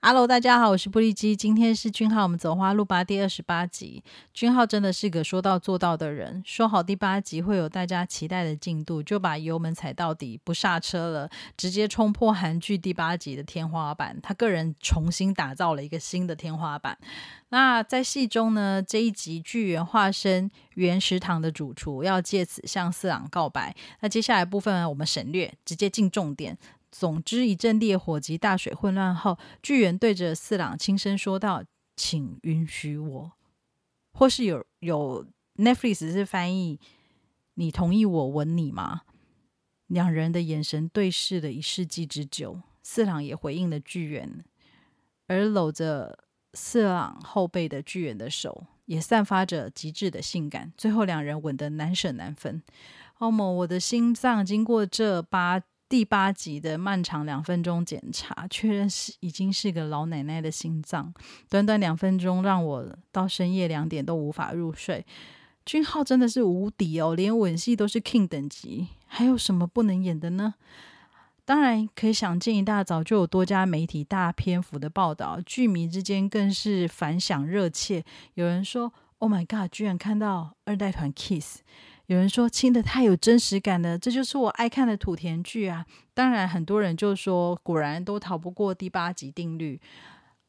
Hello，大家好，我是布利基。今天是君浩，我们走花路吧第二十八集。君浩真的是个说到做到的人，说好第八集会有大家期待的进度，就把油门踩到底，不刹车了，直接冲破韩剧第八集的天花板。他个人重新打造了一个新的天花板。那在戏中呢，这一集剧原化身原食堂的主厨，要借此向四郎告白。那接下来部分呢，我们省略，直接进重点。总之，一阵烈火及大水混乱后，巨猿对着四郎轻声说道：“请允许我。”或是有有 Netflix 是翻译：“你同意我吻你吗？”两人的眼神对视了一世纪之久，四郎也回应了巨猿，而搂着四郎后背的巨猿的手也散发着极致的性感。最后，两人吻得难舍难分。欧某，我的心脏经过这八。第八集的漫长两分钟检查，确认是已经是个老奶奶的心脏。短短两分钟，让我到深夜两点都无法入睡。俊浩真的是无敌哦，连吻戏都是 king 等级，还有什么不能演的呢？当然，可以想见，一大早就有多家媒体大篇幅的报道，剧迷之间更是反响热切。有人说：“Oh my god，居然看到二代团 kiss。”有人说亲的太有真实感了，这就是我爱看的土田剧啊！当然，很多人就说果然都逃不过第八集定律。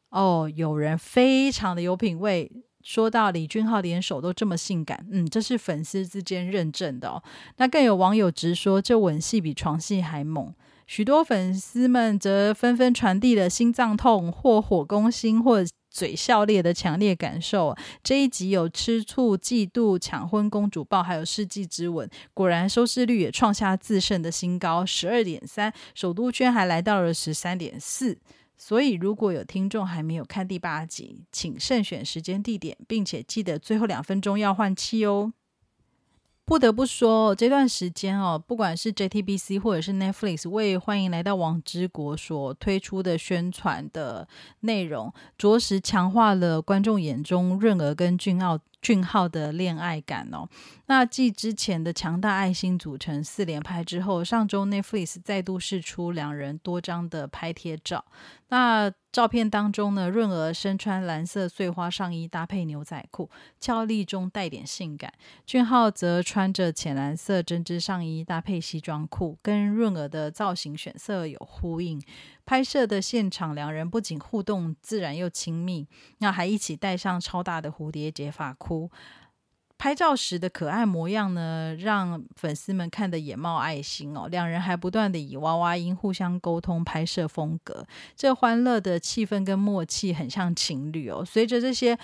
哦，有人非常的有品味，说到李俊浩连手都这么性感，嗯，这是粉丝之间认证的哦。那更有网友直说这吻戏比床戏还猛。许多粉丝们则纷纷传递了心脏痛或火攻心或嘴笑裂的强烈感受。这一集有吃醋、嫉妒、抢婚、公主抱，还有世纪之吻。果然收视率也创下自胜的新高，十二点三，首都圈还来到了十三点四。所以如果有听众还没有看第八集，请慎选时间地点，并且记得最后两分钟要换气哦。不得不说，这段时间哦，不管是 JTBC 或者是 Netflix 为欢迎来到王之国所推出的宣传的内容，着实强化了观众眼中润儿跟俊傲。俊浩的恋爱感哦，那继之前的强大爱心组成四连拍之后，上周 Netflix 再度释出两人多张的拍贴照。那照片当中呢，润儿身穿蓝色碎花上衣搭配牛仔裤，俏丽中带点性感；俊浩则穿着浅蓝色针织上衣搭配西装裤，跟润儿的造型选色有呼应。拍摄的现场，两人不仅互动自然又亲密，那还一起戴上超大的蝴蝶结发箍。拍照时的可爱模样呢，让粉丝们看得眼冒爱心哦。两人还不断的以娃娃音互相沟通拍摄风格，这欢乐的气氛跟默契很像情侣哦。随着这些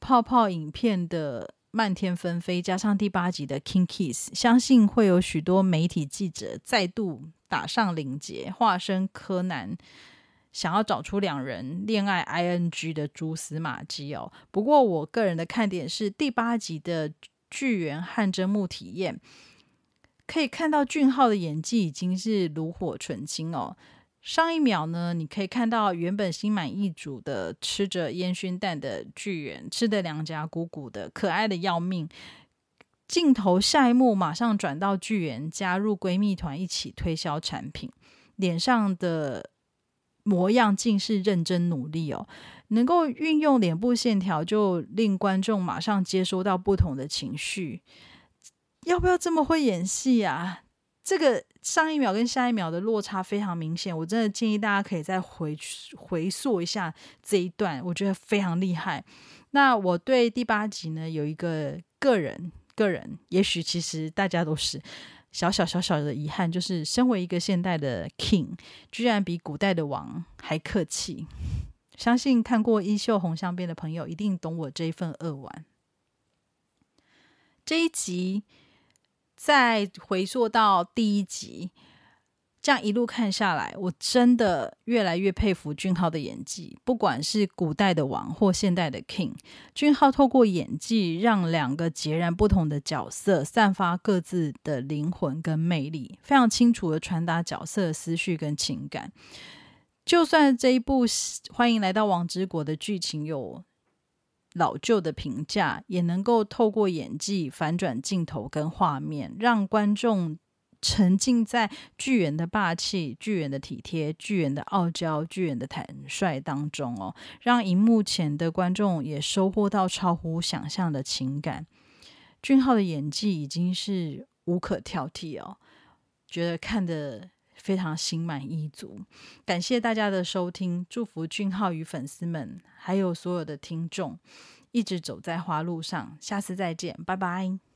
泡泡影片的漫天纷飞，加上第八集的 King Kiss，相信会有许多媒体记者再度。打上领结，化身柯南，想要找出两人恋爱 ing 的蛛丝马迹哦。不过，我个人的看点是第八集的巨猿汗蒸木体验，可以看到俊浩的演技已经是炉火纯青哦。上一秒呢，你可以看到原本心满意足的吃着烟熏蛋的巨猿，吃的两颊鼓鼓的，可爱的要命。镜头下一幕马上转到巨源加入闺蜜团一起推销产品，脸上的模样尽是认真努力哦，能够运用脸部线条，就令观众马上接收到不同的情绪。要不要这么会演戏啊？这个上一秒跟下一秒的落差非常明显，我真的建议大家可以再回回溯一下这一段，我觉得非常厉害。那我对第八集呢有一个个人。个人也许其实大家都是小小小小的遗憾，就是身为一个现代的 king，居然比古代的王还客气。相信看过《衣袖红香边》的朋友一定懂我这一份扼腕。这一集再回溯到第一集。这样一路看下来，我真的越来越佩服俊浩的演技。不管是古代的王或现代的 king，俊浩透过演技让两个截然不同的角色散发各自的灵魂跟魅力，非常清楚的传达角色的思绪跟情感。就算这一部《欢迎来到王之国》的剧情有老旧的评价，也能够透过演技反转镜头跟画面，让观众。沉浸在巨人的霸气、巨人的体贴、巨人的傲娇、巨人的坦率当中哦，让荧幕前的观众也收获到超乎想象的情感。俊浩的演技已经是无可挑剔哦，觉得看的非常心满意足。感谢大家的收听，祝福俊浩与粉丝们，还有所有的听众，一直走在花路上。下次再见，拜拜。